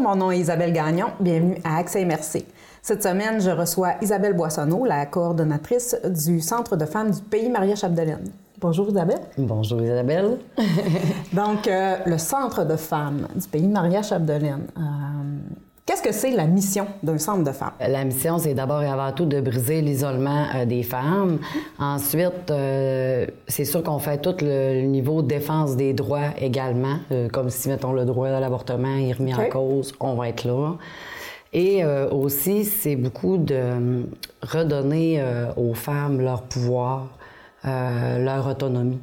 Bonjour, mon nom est Isabelle Gagnon. Bienvenue à Accès Immersé. Cette semaine, je reçois Isabelle Boissonneau, la coordonnatrice du Centre de femmes du pays Maria Chapdelaine. Bonjour Isabelle. Bonjour Isabelle. Donc, euh, le Centre de femmes du pays Maria Chapdelaine. Euh, Qu'est-ce que c'est la mission d'un centre de femmes? La mission, c'est d'abord et avant tout de briser l'isolement euh, des femmes. Ensuite, euh, c'est sûr qu'on fait tout le, niveau défense des droits également, euh, comme si, mettons, le droit à l'avortement est remis en cause, on va être là. Et aussi, c'est beaucoup de redonner aux femmes leur pouvoir, leur autonomie.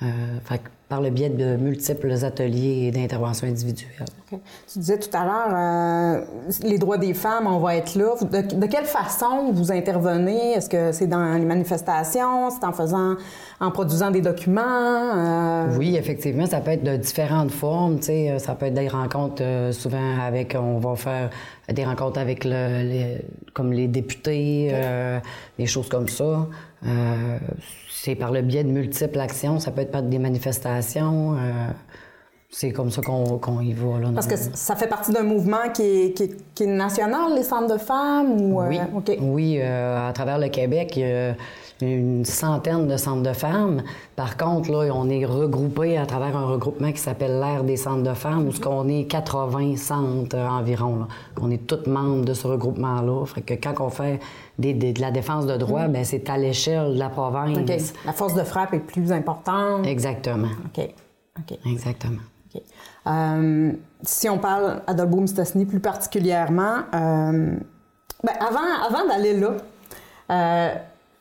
Fait par le biais de multiples ateliers d'intervention individuelle. Tu disais tout à l'heure, euh, les droits des femmes, on va être là. De, quelle façon vous intervenez? Est-ce que c'est dans les manifestations? C'est en faisant, en produisant des documents? Euh? Oui, effectivement, ça peut être de différentes formes. Tu sais, ça peut être des rencontres euh, souvent avec, on va faire des rencontres avec le, les, comme les députés, des choses comme ça c'est par le biais de multiples actions. Ça peut être par des manifestations. Euh, c'est comme ça qu'on y va. Là, Parce que ça fait partie d'un mouvement qui est, qui, national, les centres de femmes? Ou, euh, oui, oui euh, à travers le Québec, une centaine de centres de femmes. Par contre, là, on est regroupé à travers un regroupement qui s'appelle l'ère des centres de femmes, où ce qu'on est 80 centres environ. Là. On est tous membres de ce regroupement-là. Fait que quand on fait de la défense de droit, mm. ben, c'est à l'échelle de la province. La force de frappe est plus importante. Exactement. OK. OK. Exactement. Euh, si on parle Adolboum Stasny plus particulièrement, euh, ben avant, avant d'aller là, euh,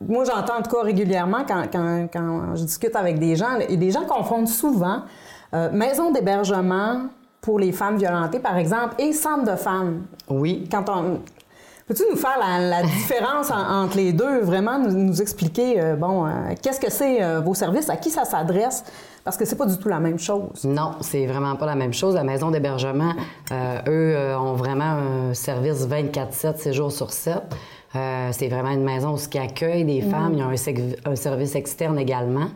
moi j'entends en tout cas régulièrement quand, quand, quand, je discute avec des gens, et des gens confondent souvent maison d'hébergement pour les femmes violentées, par exemple, et centre de femmes. Oui. Quand on, Peux-tu nous faire la, différence entre les deux, vraiment nous, expliquer, euh, bon, euh, qu'est-ce que c'est euh, vos services, à qui ça s'adresse? Parce que c'est pas du tout la même chose. Non, c'est vraiment pas la même chose. La maison d'hébergement, eux, ont vraiment un service 24-7, 7 jours sur 7. C'est vraiment une maison qui accueille des femmes. Il y a un, service externe également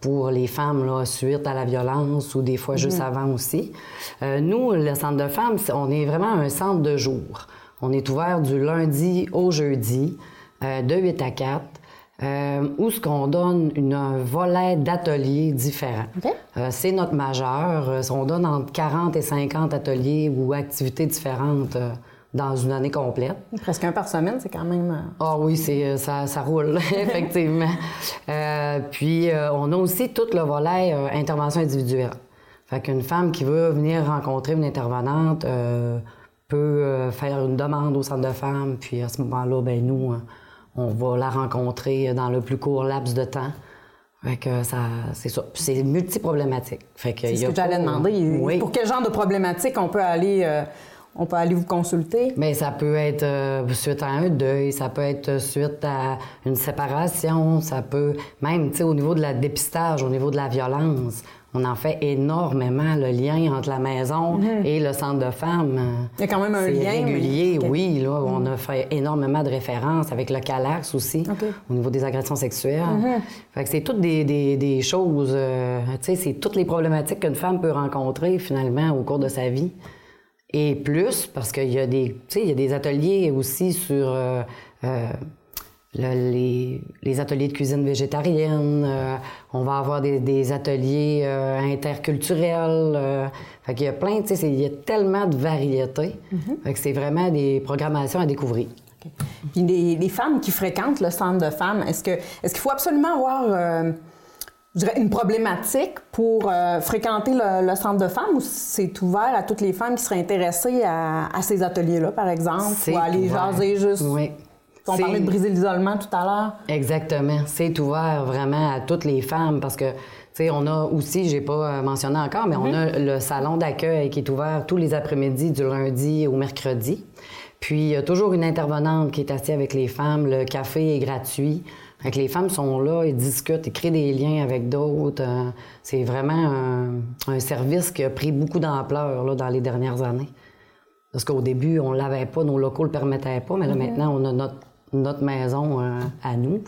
pour les femmes là, suite à la violence ou des fois juste mhm. avant aussi. nous, le centre de femmes, on est vraiment un centre de jour. On est ouvert du lundi au jeudi, euh, de 8 à 4. Euh, où ce qu'on donne une, un volet d'ateliers différents. Euh, c'est notre majeur. Euh, on donne entre 40 et 50 ateliers ou activités différentes dans une année complète. Presque un par semaine, c'est quand même... Ah oui, c'est ça, ça roule, effectivement. puis, on a aussi tout le volet intervention individuelle. Fait qu'une femme qui veut venir rencontrer une intervenante peut euh, faire une demande au centre de femmes, puis à ce moment-là, ben nous, euh, on va la rencontrer dans le plus court laps de temps. Fait que ça, c'est ça. C'est multiproblématique. Fait que c'est ce que j'allais demander. Oui. Pour quel genre de problématique on peut aller, euh, on peut aller vous consulter? Mais ça peut être suite à un deuil, ça peut être suite à une séparation, ça peut même, tu sais, au niveau de la dépistage, au niveau de la violence on en fait énormément le lien entre la maison mhm. et le centre de femmes. Il y a quand même un lien. régulier, oui. Là, On a fait énormément de références avec le CALAX aussi, au niveau des agressions sexuelles. Mhm. Fait que c'est toutes des, des, choses, euh, tu sais, c'est toutes les problématiques qu'une femme peut rencontrer finalement au cours de sa vie. Et plus, parce qu'il y a des, tu sais, il y a des ateliers aussi sur... Euh, euh, les, ateliers de cuisine végétarienne, euh, on va avoir des, ateliers euh, interculturels. Fait qu'il y a plein, tu sais, il y a tellement de variétés. Fait que c'est vraiment des programmations à découvrir. Puis les, femmes qui fréquentent le centre de femmes, est-ce que est-ce qu'il faut absolument avoir je dirais, une problématique pour fréquenter le, centre de femmes ou c'est ouvert à toutes les femmes qui seraient intéressées à, ces ateliers-là, par exemple, ou à aller jaser juste? Oui. On parlait de briser l'isolement tout à l'heure. Exactement. C'est ouvert vraiment à toutes les femmes parce que, tu sais, on a aussi, j'ai pas euh, mentionné encore, mais on a le salon d'accueil qui est ouvert tous les après-midi du lundi au mercredi. Puis, il y a toujours une intervenante qui est assise avec les femmes. Le café est gratuit. Fait les femmes sont là, ils discutent, ils créent des liens avec d'autres. Euh, c'est vraiment un, service qui a pris beaucoup d'ampleur dans les dernières années. Parce qu'au début, on l'avait pas, nos locaux le permettaient pas, mais là, maintenant, on a notre notre maison euh, à nous.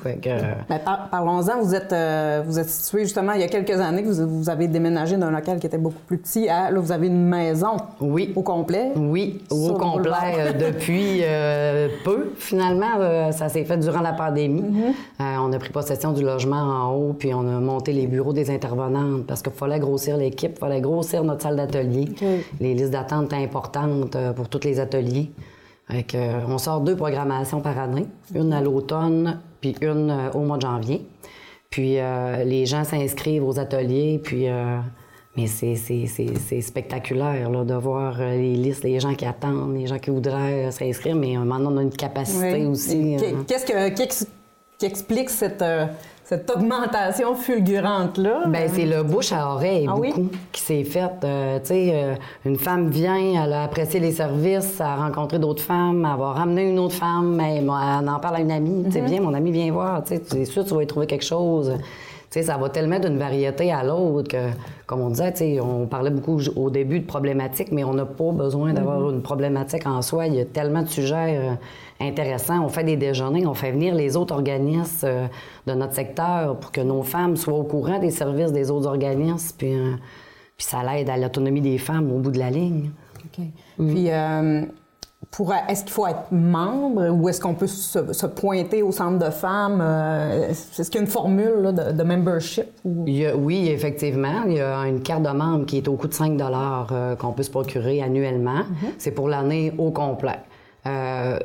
Par- Parlons-en, vous êtes, euh, vous êtes situé justement il y a quelques années que vous, vous avez déménagé d'un local qui était beaucoup plus petit à, là, vous avez une maison oui. au complet. Oui, au le complet euh, depuis euh, peu. Finalement, euh, ça s'est fait durant la pandémie. Mm-hmm. Euh, on a pris possession du logement en haut, puis on a monté les bureaux des intervenantes parce qu'il fallait grossir l'équipe, il fallait grossir notre salle d'atelier. Les listes d'attente étaient importantes euh, pour tous les ateliers. Euh, on sort deux programmations par année, une à l'automne, puis une euh, au mois de janvier. Puis euh, les gens s'inscrivent aux ateliers, puis mais c'est, spectaculaire là, de voir les listes, les gens qui attendent, les gens qui voudraient s'inscrire, mais maintenant on a une capacité Oui. aussi. Qu'est- Qu'est-ce que, qui explique cette, euh, cette augmentation fulgurante-là? Ben, c'est le bouche à oreille Ah beaucoup oui? qui s'est fait. Euh, tu sais, euh, une femme vient, elle a apprécié les services, elle a rencontré d'autres femmes, elle va ramener une autre femme, elle, elle en parle à une amie. Mm-hmm. Tu sais, viens, mon ami, viens voir. Tu sais, tu es sûr que tu vas y trouver quelque chose. Sais, ça va tellement d'une variété à l'autre que, comme on disait, tu sais, on parlait beaucoup au début de problématiques, mais on n'a pas besoin d'avoir Mm-hmm. une problématique en soi. Il y a tellement de sujets euh, intéressants. On fait des déjeuners, on fait venir les autres organismes euh, de notre secteur pour que nos femmes soient au courant des services des autres organismes, puis, euh, puis ça l'aide à l'autonomie des femmes au bout de la ligne. OK. Puis, euh, pour, est-ce qu'il faut être membre ou est-ce qu'on peut se, se pointer au centre de femmes? euh, est-ce qu'il y a une formule là, de, de membership? Ou... Il y a- oui, effectivement. Il y a une carte de membre qui est au coût de 5 euh, qu'on peut se procurer annuellement. C'est pour l'année au complet. Euh,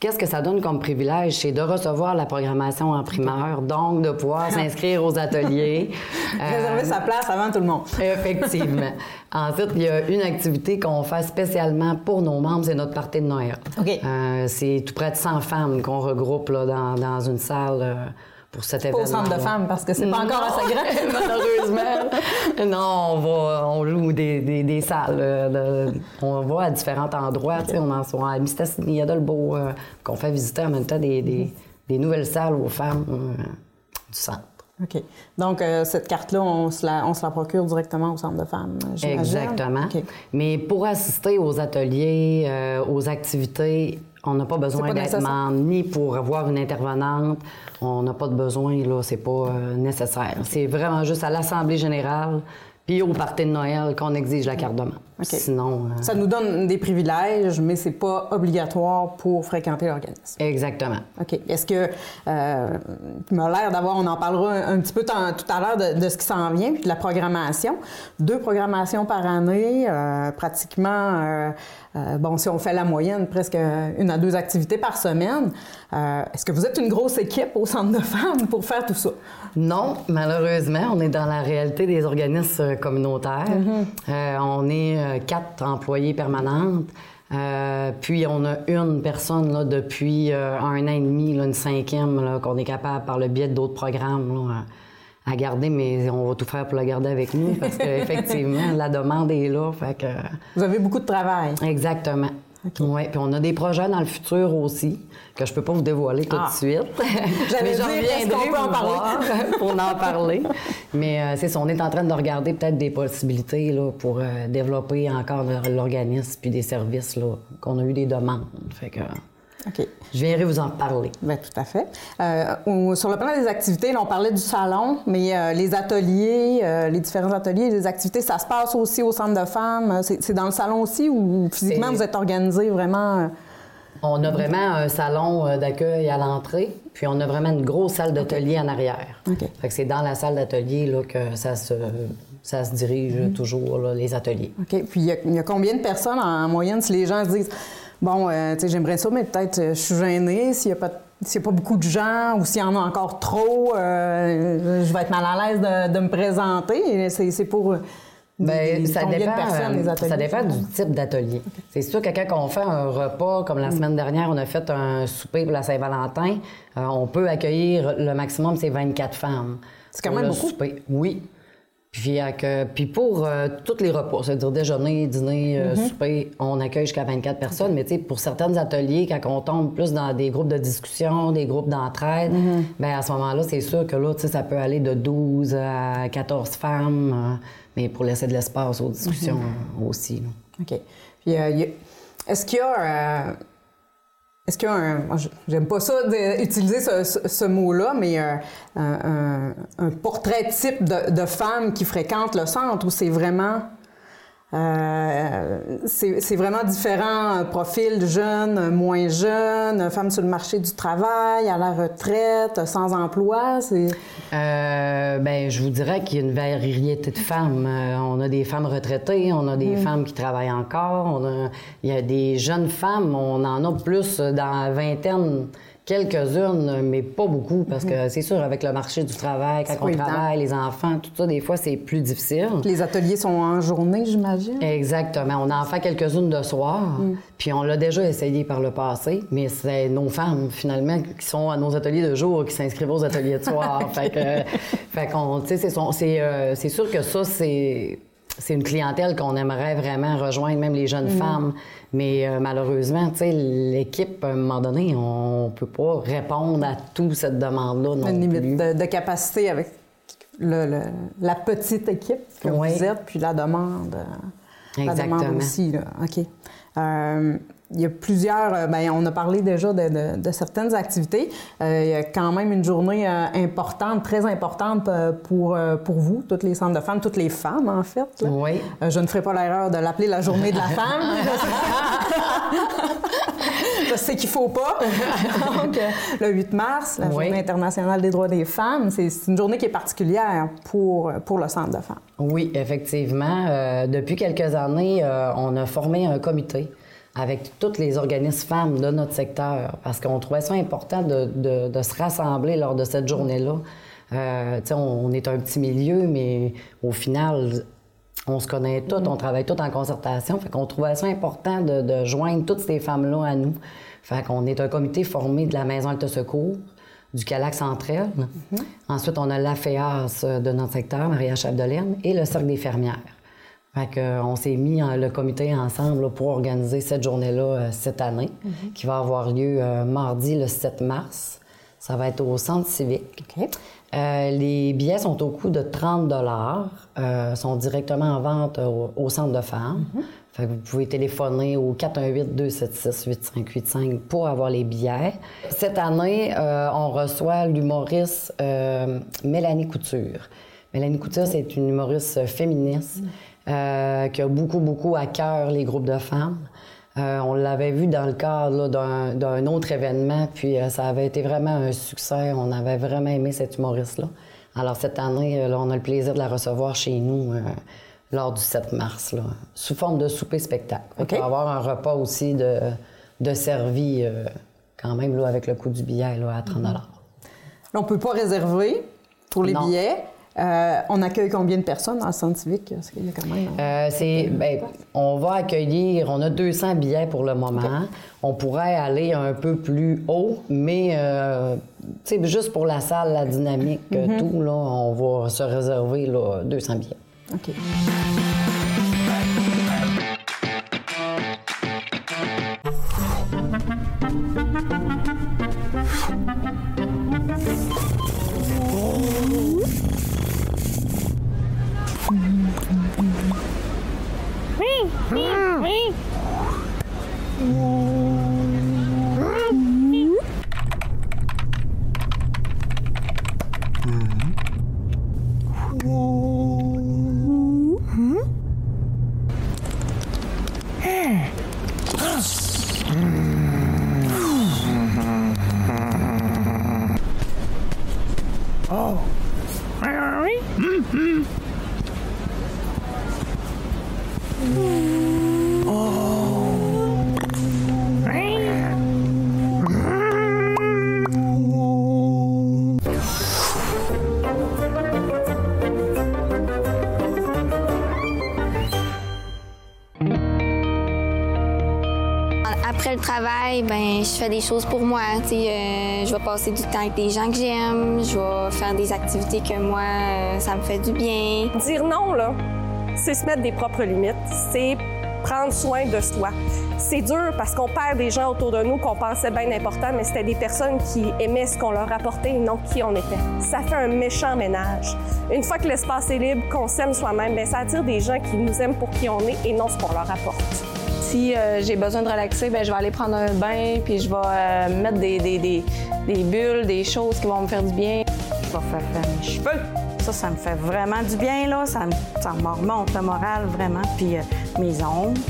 Qu'est-ce que ça donne comme privilège? C'est de recevoir la programmation en primeur, donc de pouvoir s'inscrire aux ateliers. Euh, Réserver sa place avant tout le monde. Effectivement. Ensuite, il y a une activité qu'on fait spécialement pour nos membres, c'est notre party de Noël. OK. Euh, c'est tout près de 100 femmes qu'on regroupe là, dans, dans une salle euh, pour cet Pas au centre de femmes parce que c'est pas encore assez grand. Malheureusement. non, on va, on loue des, des, des salles. euh, de- on va à différents endroits. tu sais, On en soit à Mistassini, à Dolbeau, euh, qu'on fait visiter en même temps des, des, des nouvelles salles aux femmes euh, du centre. OK. Donc, euh, cette carte-là, on, se la- on se la procure directement au centre de femmes? Exactement. Mais pour assister aux ateliers, euh, aux activités, on n'a pas besoin d'être ni pour avoir une intervenante. On n'a pas de besoin, là, c'est pas euh, nécessaire. C'est vraiment juste à l'Assemblée générale puis au party de Noël qu'on exige la carte de membre. Sinon, euh, Ça nous donne des privilèges, mais c'est pas obligatoire pour fréquenter l'organisme. exactement. OK. Est-ce que, euh, il m'a l'air d'avoir, on en parlera un, un petit peu tout à l'heure de, de ce qui s'en vient, puis de la programmation. Deux programmations par année, euh, pratiquement, euh, bon, si on fait la moyenne, presque une à deux activités par semaine. Est-ce que vous êtes une grosse équipe au centre de femmes pour faire tout ça? Non, malheureusement, on est dans la réalité des organismes communautaires. Euh, on est euh, quatre employés permanentes. Euh, puis on a une personne là, depuis euh, un an et demi, là, une cinquième, qu'on est capable, par le biais d'autres programmes, là, à à garder, mais on va tout faire pour la garder avec nous parce qu'effectivement, la demande est là. Fait que, Vous avez beaucoup de travail. Exactement. Oui, puis on a des projets dans le futur aussi que je peux pas vous dévoiler tout Ah. de suite. J'allais Mais j'en reviendrai peut en parler? pour en parler. Mais euh, c'est ça, on est en train de regarder peut-être des possibilités là, pour euh, développer encore le- l'organisme puis des services là, qu'on a eu des demandes. Fait que OK. je viendrai vous en parler. Bien, tout à fait. Euh, sur le plan des activités, là, on parlait du salon, mais euh, les ateliers, euh, les différents ateliers, les activités, ça se passe aussi au centre de femmes. C'est dans le salon aussi ou physiquement vous êtes organisé vraiment? On a vraiment un salon d'accueil à l'entrée, puis on a vraiment une grosse salle d'atelier en arrière. OK. Fait que c'est dans la salle d'atelier que ça se, ça se dirige Mm-hmm. toujours, là, les ateliers. OK. Puis il y, y a combien de personnes en moyenne si les gens se disent bon, euh, tu sais, j'aimerais ça, mais peut-être euh, je suis gênée s'il n'y a pas s'il y a pas beaucoup de gens ou s'il y en a encore trop, euh, je vais être mal à l'aise de, de me présenter. C'est pour des- des- ça dépend, de ateliers? ça dépend du type d'atelier. C'est sûr que quand on fait un repas, comme la Mm. semaine dernière, on a fait un souper pour la Saint-Valentin, euh, on peut accueillir le maximum, c'est 24 femmes. C'est quand même beaucoup. souper. Oui. Puis, euh, pour euh, tous les repas, c'est-à-dire déjeuner, dîner, euh, Mm-hmm. souper, on accueille jusqu'à 24 personnes. Mais tu sais, pour certains ateliers, quand on tombe plus dans des groupes de discussion, des groupes d'entraide, Mm-hmm. ben à ce moment-là, c'est sûr que là, tu sais, ça peut aller de 12 à 14 femmes, euh, mais pour laisser de l'espace aux discussions euh, aussi. là. OK. Puis, euh, est-ce qu'il y a. est-ce qu'il y a un. J'aime pas ça d'utiliser ce, mot-là, mais euh, un, portrait type de, de femme qui fréquente le centre où c'est vraiment euh, c'est vraiment différent, profil jeune, moins jeune, femme sur le marché du travail, à la retraite, sans emploi. Euh, ben, je vous dirais qu'il y a une variété de femmes. Euh, on a des femmes retraitées, on a des mm. femmes qui travaillent encore, on a, il y a des jeunes femmes, on en a plus dans la vingtaine Quelques-unes, mais pas beaucoup, parce que c'est sûr, avec le marché du travail, quand on travaille, les enfants, tout ça, des fois, c'est plus difficile. Les ateliers sont en journée, j'imagine? Exactement. On en fait quelques-unes de soir, mm. puis on l'a déjà essayé par le passé, mais c'est nos femmes, finalement, qui sont à nos ateliers de jour, qui s'inscrivent aux ateliers de soir. fait que, fait qu'on, tu sais, c'est, euh, c'est sûr que ça, c'est c'est une clientèle qu'on aimerait vraiment rejoindre, même les jeunes mm. femmes. Mais euh, malheureusement, tu sais, l'équipe, à un moment donné, on peut pas répondre à toute cette demande-là non Une limite De, capacité avec la petite équipe que vous êtes, puis la demande. Exactement. La demande aussi, là. OK. Euh, il y a plusieurs, euh, bien, on a parlé déjà de, certaines activités. Euh, il y a quand même une journée euh, importante, très importante pour, pour vous, toutes les centres de femmes, toutes les femmes en fait. Oui. je ne ferai pas l'erreur de l'appeler la journée de la femme. je sais qu'il ne faut pas. Donc, le 8 mars, la Journée internationale des droits des femmes, c'est une journée qui est particulière pour, pour le centre de femmes. Oui, effectivement. depuis quelques années, on a formé un comité avec tous les organismes femmes de notre secteur, parce qu'on trouvait ça important de, de, se rassembler lors de cette journée-là. Euh, on, on, est un petit milieu, mais au final, on se connaît toutes, on travaille toutes en concertation. Fait qu'on trouvait ça important de, de joindre toutes ces femmes-là à nous. Fait qu'on est un comité formé de la Maison de Secours, du Calac Central. Mm-hmm. Ensuite, on a l'AFEAS de notre secteur, Maria Chapdelaine, et le Cercle des fermières. Fait on s'est mis le comité ensemble pour organiser cette journée-là euh, cette année, mhm. qui va avoir lieu euh, mardi le 7 mars. Ça va être au centre civique. Euh, les billets sont au coût de 30 dollars, sont directement en vente au, centre de femmes. Mhm. Fait vous pouvez téléphoner au 418-276-8585 pour avoir les billets. Cette année, on reçoit l'humoriste Mélanie Couture. Mélanie Couture, c'est une humoriste féministe. Euh, qui a beaucoup, beaucoup à cœur les groupes de femmes. Euh, on l'avait vu dans le cadre d'un autre événement, puis euh, ça avait été vraiment un succès. On avait vraiment aimé cette humoriste-là. Alors cette année, on a le plaisir de la recevoir chez nous lors du 7 mars, sous forme de souper-spectacle. On va avoir un repas aussi de, de servi, quand même, là, avec le coût du billet là, à 30 On ne peut pas réserver pour les billets. Euh, on accueille combien de personnes y a quand même... Euh, c'est, ben, on va accueillir, on a 200 billets pour le moment. On pourrait aller un peu plus haut, mais euh, juste pour la salle, la dynamique, mm-hmm. tout, là, on va se réserver là, 200 billets. OK. Oh. Ben, je fais des choses pour moi. Euh, je vais passer du temps avec des gens que j'aime, je vais faire des activités que moi, euh, ça me fait du bien. Dire non, là, c'est se mettre des propres limites. C'est prendre soin de soi. C'est dur parce qu'on perd des gens autour de nous qu'on pensait bien importants, mais c'était des personnes qui aimaient ce qu'on leur apportait et non qui on était. Ça fait un méchant ménage. Une fois que l'espace est libre, qu'on s'aime soi-même, bien, ça attire des gens qui nous aiment pour qui on est et non ce qu'on leur apporte. Si euh, j'ai besoin de relaxer, ben, je vais aller prendre un bain, puis je vais euh, mettre des, des, des, des bulles, des choses qui vont me faire du bien. Je vais faire faire mes cheveux. Ça, ça me fait vraiment du bien, là. Ça me, ça me remonte le moral, vraiment. Puis euh, mes ongles.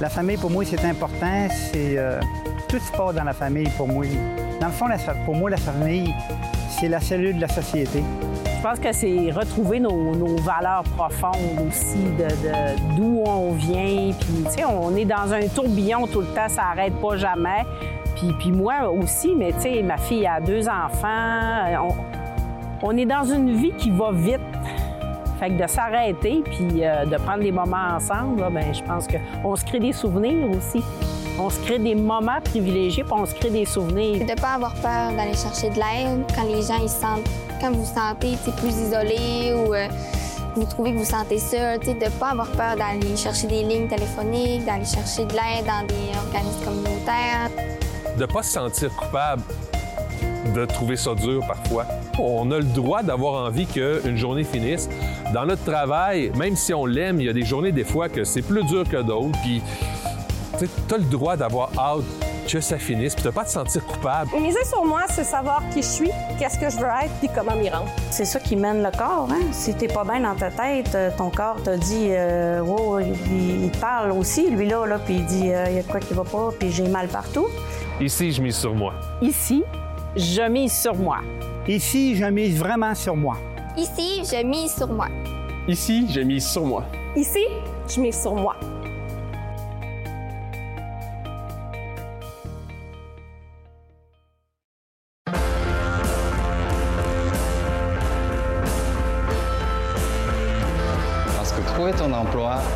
La famille, pour moi, c'est important. C'est euh, tout se passe dans la famille pour moi. Dans le fond, la- pour moi, la famille, c'est la cellule de la société. Je pense que c'est retrouver nos, valeurs profondes aussi, de, d'où on vient. Puis, tu sais, on est dans un tourbillon tout le temps, ça n'arrête pas jamais. Puis, puis moi aussi, mais tu sais, ma fille a deux enfants. Euh, On, est dans une vie qui va vite. Fait que de s'arrêter puis euh, de prendre des moments ensemble, ben, je pense qu'on se crée des souvenirs aussi. On se crée des moments privilégiés, puis on se crée des souvenirs. De ne pas avoir peur d'aller chercher de l'aide quand les gens ils se sentent, quand vous vous sentez plus isolé ou euh, vous trouvez que vous vous sentez seul, de ne pas avoir peur d'aller chercher des lignes téléphoniques, d'aller chercher de l'aide dans des organismes communautaires. de pas se sentir coupable de trouver ça dur parfois. On a le droit d'avoir envie qu'une journée finisse. Dans notre travail, même si on l'aime, il y a des journées des fois que c'est plus dur que d'autres. Puis, tu as le droit d'avoir hâte que ça finisse, puis de pas te sentir coupable. Miser sur moi, c'est savoir qui je suis, qu'est-ce que je veux être, puis comment m'y rendre. C'est ça qui mène le corps. Hein? Si t'es pas bien dans ta tête, euh, ton corps te dit, euh, oh, il, parle aussi, lui là, là puis il dit, euh, il y a de quoi qui va pas, puis j'ai mal partout. Ici, je mise sur moi. Ici, je mise sur moi. Ici, je mise vraiment sur moi. Ici, je mise sur moi. Ici, j'ai mis sur moi. Ici, je mise sur moi.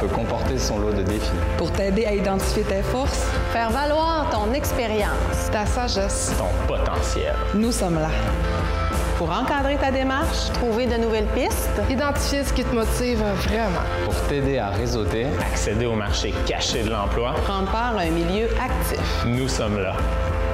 Peut comporter son lot de défis. Pour t'aider à identifier tes forces, Faire valoir ton expérience. ta sagesse, Ton potentiel. nous sommes là. Pour encadrer ta démarche, Trouver de nouvelles pistes. identifier ce qui te motive vraiment, Pour t'aider à réseauter, Accéder au marché caché de l'emploi. prendre part à un milieu actif. Nous sommes là.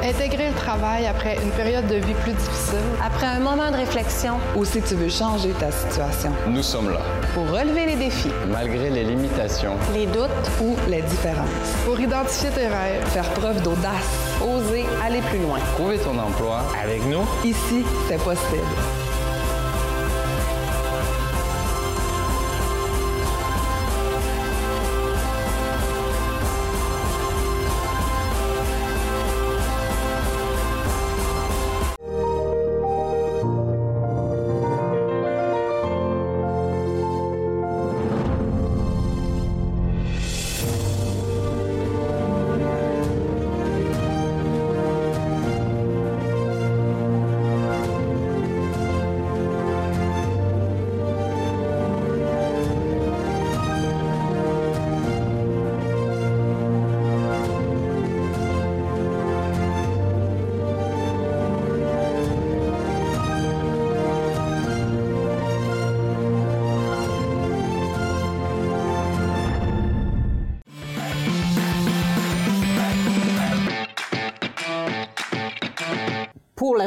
Intégrer le travail après une période de vie plus difficile Après un moment de réflexion, ou si tu veux changer ta situation. nous sommes là. Pour relever les défis Malgré les limitations, les doutes, ou les différences. Pour identifier tes rêves, faire preuve d'audace, oser aller plus loin. trouver ton emploi, Avec nous, Ici, c'est possible.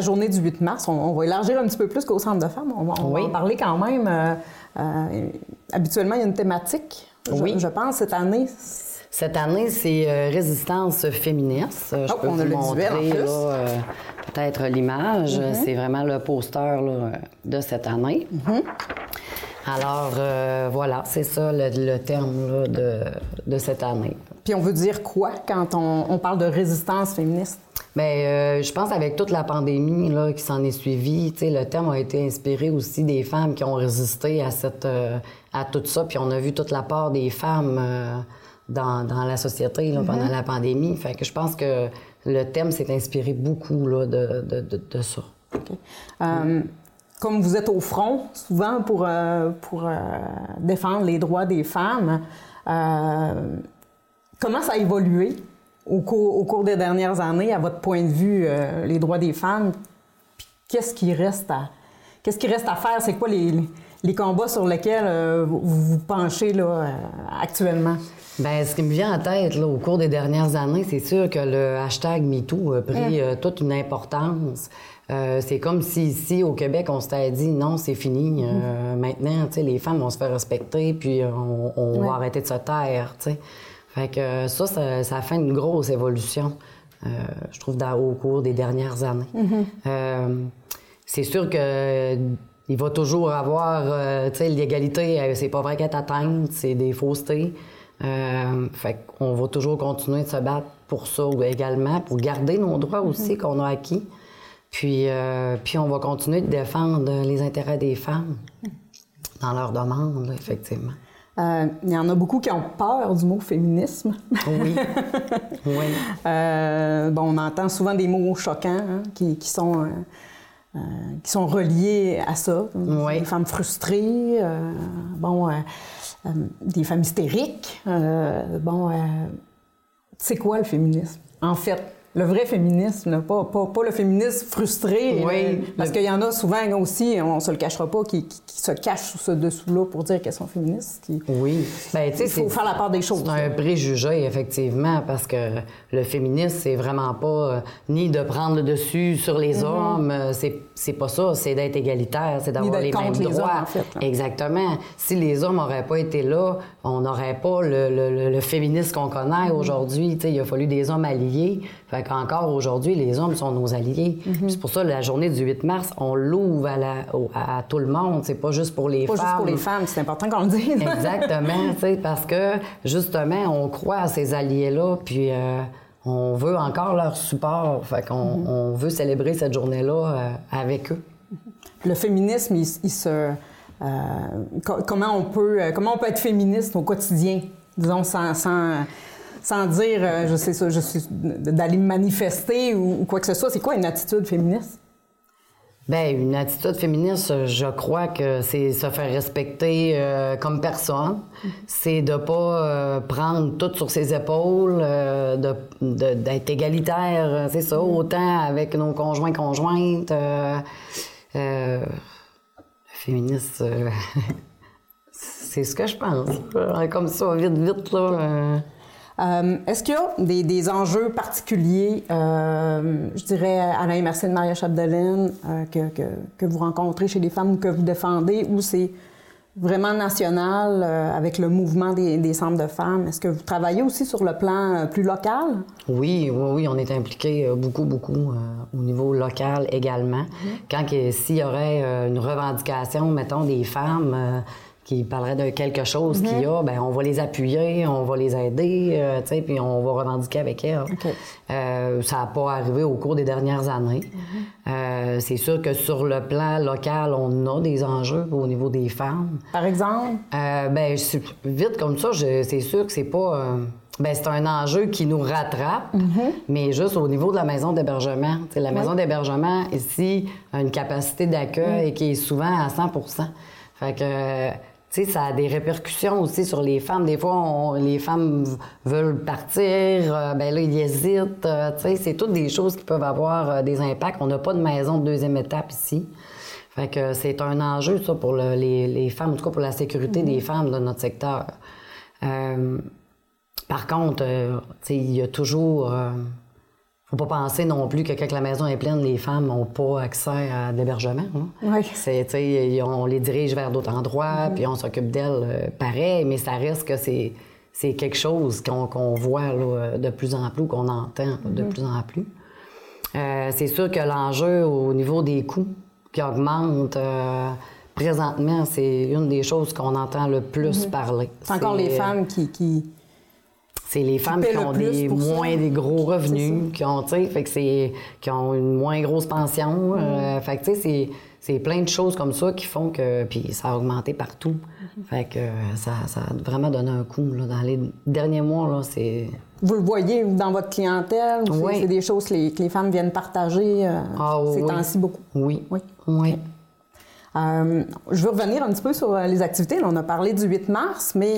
La journée du 8 mars, on, on va élargir un petit peu plus qu'au centre de femmes. On va, on va en parler quand même. euh, euh, habituellement, il y a une thématique, je- Oui. je, pense, cette année. Cette année, c'est euh, résistance féministe. Je Oh, peux on a le montrer visuel en plus. là, peut-être l'image. Mhm. C'est vraiment le poster là, de cette année. Mhm. Alors, euh, voilà, c'est ça le, le terme là, de, de cette année. Puis on veut dire quoi quand on, on parle de résistance féministe? Bien, euh, je pense avec toute la pandémie là, qui s'en est suivie, le terme a été inspiré aussi des femmes qui ont résisté à, cette, euh, à tout ça. Puis on a vu toute la part des femmes euh, dans, dans la société là, pendant Mhm. la pandémie. Fait que je pense que le thème s'est inspiré beaucoup là, de, de, de, de ça. Comme vous êtes au front, souvent pour, euh, pour euh, défendre les droits des femmes, euh, comment ça a évolué? Au cours, au cours des dernières années, à votre point de vue, euh, les droits des femmes? Qu'est-ce qui reste à, qu'est-ce qui reste à faire? C'est quoi les, les combats sur lesquels euh, vous vous penchez là, euh, actuellement? Bien, ce qui me vient en tête là, au cours des dernières années, c'est sûr que le hashtag MeToo a pris euh, toute une importance. Euh, c'est comme si ici, au Québec, on s'était dit non, c'est fini. Euh, maintenant, tu sais, les femmes vont se faire respecter, puis on, on Ouais. va arrêter de se taire, tu sais. Fait que euh, ça, ça, ça a fait une grosse évolution, euh, je trouve, dans- au cours des dernières années. Mhm. Euh, c'est sûr que il va toujours avoir, euh, tu sais, l'égalité, c'est pas vrai qu'elle est atteinte, c'est des faussetés. Euh, fait qu'on va toujours continuer de se battre pour ça également, pour garder nos droits aussi qu'on a acquis. Puis, euh, puis on va continuer de défendre les intérêts des femmes dans leurs demandes, effectivement. Euh, Il y en a beaucoup qui ont peur du mot féminisme. Oui. oui. Euh, bon, on entend souvent des mots choquants hein, qui, qui sont, euh, qui sont reliés à ça. Des femmes frustrées, bon, des femmes hystériques. Bon, c'est quoi le féminisme? En fait, le vrai féminisme, là, pas, pas, pas le féminisme frustré. Oui. parce qu'il y en a souvent aussi, on se le cachera pas, qui, qui- qui se cachent sous ce dessous-là pour dire qu'elles sont féministes. qui- Oui. Ben, Il faut faire la part des choses. C'est un préjugé, effectivement, parce que le féminisme, c'est vraiment pas euh, ni de prendre le dessus sur les Mhm. hommes, euh, c'est, pas ça, c'est d'être égalitaire, c'est d'avoir les mêmes les droits. hommes, en fait. Exactement. Si les hommes n'auraient pas été là, on n'aurait pas le, le- le- le féminisme qu'on connaît Mhm. aujourd'hui. Il a fallu des hommes alliés. Fait qu'encore aujourd'hui, les hommes sont nos alliés. Mhm. C'est pour ça la journée du 8 mars, on l'ouvre à, tout le monde. C'est pas juste pour les Pas femmes. juste pour les femmes, c'est important qu'on le dise. Exactement, parce que justement, on croit à ces alliés-là, puis euh, on veut encore leur support. Fait qu'on Mhm. on veut célébrer cette journée-là euh, avec eux. Le féminisme, il, il se. Euh, co- comment, on peut, euh, comment on peut être féministe au quotidien, disons, sans, sans, sans dire, euh, je sais ça, je suis d'aller me manifester ou, quoi que ce soit. C'est quoi une attitude féministe? Ben, une attitude féministe, je crois que c'est se faire respecter comme personne. C'est de pas euh, prendre tout sur ses épaules, de- d'être égalitaire, c'est ça, autant avec nos conjoints, conjointes. Féministe, euh, c'est ce que je pense. Comme ça, vite, vite, là. euh. Euh, Est-ce qu'il y a des, des enjeux particuliers, je dirais, Alain Marcel, Maria Chapdelaine, que, que, que vous rencontrez chez les femmes ou que vous défendez, ou c'est vraiment national euh, avec le mouvement des, des centres de femmes? Est-ce que vous travaillez aussi sur le plan euh, plus local? Oui, oui, oui, on est impliqué euh, beaucoup, beaucoup au niveau local également. Quand que- s'il y aurait une revendication, mettons, des femmes qui parleraient de quelque chose qu'il y a, ben on va les appuyer, on va les aider, euh, tu sais, puis on va revendiquer avec elles. Euh, ça n'a pas arrivé au cours des dernières années. Euh, c'est sûr que sur le plan local, on a des enjeux au niveau des femmes. Par exemple? Ben, vite comme ça, c'est sûr que c'est pas. ben, c'est un enjeu qui nous rattrape, mais juste au niveau de la maison d'hébergement. La maison d'hébergement, ici, a une capacité d'accueil qui est souvent à 100% Fait que. Tu sais, ça a des répercussions aussi sur les femmes. Des fois, on- les femmes veulent partir, euh, ben là, ils hésitent. euh, tu sais, c'est toutes des choses qui peuvent avoir euh, des impacts. On n'a pas de maison de deuxième étape ici. Fait que c'est un enjeu, ça, pour le- les, les femmes, en tout cas pour la sécurité des femmes de notre secteur. Euh, par contre, tu sais, il y a toujours. Faut pas penser non plus que quand la maison est pleine, les femmes n'ont pas accès à de l'hébergement. hein. Oui. C'est, on les dirige vers d'autres endroits, puis on s'occupe d'elles euh, pareil, mais ça reste que c'est, c'est quelque chose qu'on, voit là, de plus en plus, qu'on entend là, de Mhm. plus en plus. Euh, c'est sûr que l'enjeu au niveau des coûts qui augmentent euh, présentement, c'est une des choses qu'on entend le plus Mhm. parler. C'est encore les femmes qui. qui... C'est les femmes qui ont des ça. moins des gros revenus, qui ont, fait que c'est qui ont une moins grosse pension. euh, Mhm. fait que tu sais, c'est c'est plein de choses comme ça qui font que puis ça a augmenté partout. Mhm. Fait que euh, ça, ça a vraiment donné un coup là, dans les derniers mois là, c'est Vous le voyez dans votre clientèle? Oui. C'est des choses que les, que les femmes viennent partager euh, Ah, ces oui. temps-ci beaucoup. Oui. Oui. Oui. Euh, je veux revenir un petit peu sur euh, les activités. Là, on a parlé du 8 mars, mais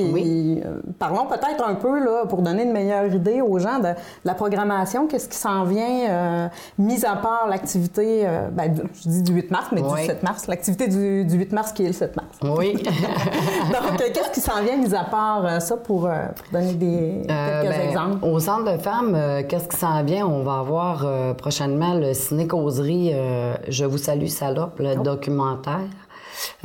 euh, parlons peut-être un peu, là, pour donner une meilleure idée aux gens de, de la programmation. Qu'est-ce qui s'en vient, euh, mis à part l'activité, ben, je dis du 8 mars, mais Oui. du 7 mars, l'activité du, du 8 mars qui est le 7 mars. Oui. Donc, qu'est-ce qui s'en vient, mis à part ça, pour, pour donner des, quelques ben, exemples? Au centre de femmes, qu'est-ce qui s'en vient? On va avoir prochainement le ciné-causerie Je vous salue, salope, le documentaire.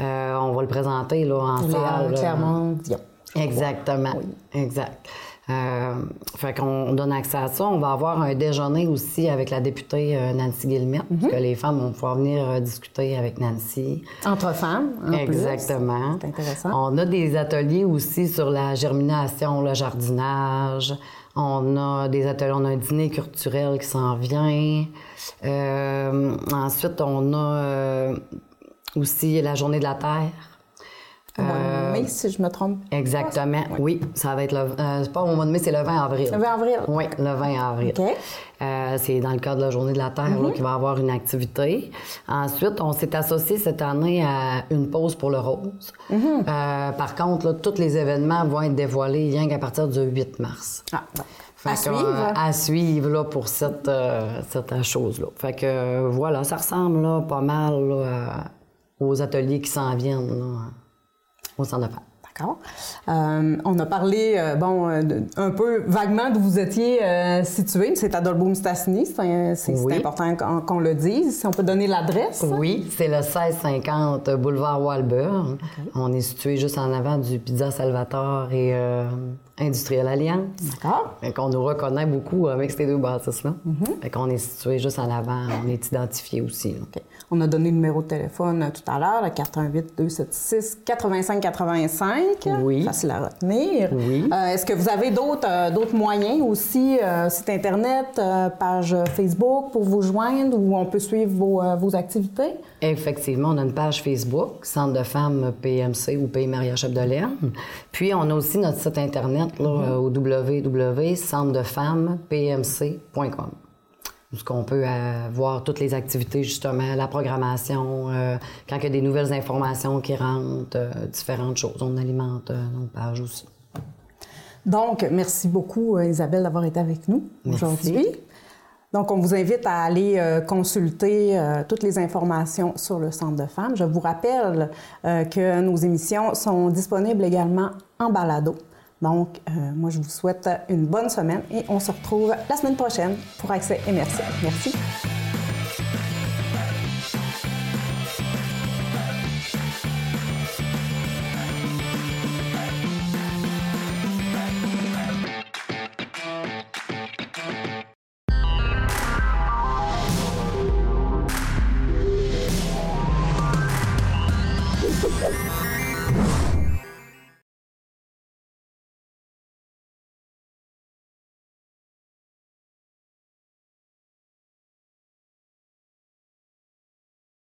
Euh, on va le présenter là, en Léa salle. Clermont-Dion. Exactement. Exact. Euh, fait qu'on donne accès à ça. On va avoir un déjeuner aussi avec la députée euh, Nancy Guillemette, que les femmes vont pouvoir venir discuter avec Nancy. Entre femmes, en. Exactement. C'est intéressant. On a des ateliers aussi sur la germination, le jardinage. On a des ateliers, on a un dîner culturel qui s'en vient. Euh, ensuite, on a aussi la journée de la Terre. Au mois de Euh, mai, si je me trompe. Exactement, oui. Ça va être le. euh, c'est pas au mois de mai, c'est le 20 avril. Le 20 avril. Oui, le 20 avril. OK. Euh, c'est dans le cadre de la Journée de la Terre là, qu'il va y avoir une activité. Ensuite, on s'est associé cette année à une pause pour le rose. Euh, par contre, là, tous les événements vont être dévoilés rien qu'à partir du 8 mars. Ah. Fait À que, suivre. à suivre là, pour cette, cette chose-là. Fait que voilà, ça ressemble là, pas mal là, à- aux ateliers qui s'en viennent là, au centre de. D'accord. Euh, on a parlé, euh, bon, euh, un peu vaguement d'où vous étiez euh, situé. C'est à Dolboum-Stassny. C'est Oui. important qu'on le dise. Si on peut donner l'adresse. Oui, c'est le 1650 boulevard Walber. On est situé juste en avant du Pizza Salvatore et euh, Industriel Alliance. D'accord. Fait qu'on nous reconnaît beaucoup avec ces deux bâtisses-là. Fait qu'on est situé juste en avant. On est identifié aussi. On a donné le numéro de téléphone euh, tout à l'heure, le 418-276-8585. Oui. Facile à retenir. Oui. Euh, Est-ce que vous avez d'autres euh, moyens aussi, euh, site Internet, page Facebook pour vous joindre où on peut suivre vos, vos activités? Effectivement, on a une page Facebook, Centre de femmes PMC ou Pays Maria Chapdelaine. Puis on a aussi notre site internet là, euh, au www.centredefemmespmc.com. Où qu'on peut euh, voir toutes les activités, justement, la programmation, euh, quand il y a des nouvelles informations qui rentrent, euh, différentes choses. On alimente nos pages aussi. Donc, merci beaucoup, Isabelle, d'avoir été avec nous Merci. aujourd'hui. Donc, on vous invite à aller euh, consulter euh, toutes les informations sur le Centre de femmes. Je vous rappelle euh, que nos émissions sont disponibles également en balado. Donc, moi, je vous souhaite une bonne semaine et on se retrouve la semaine prochaine pour Accès et Merci. Merci.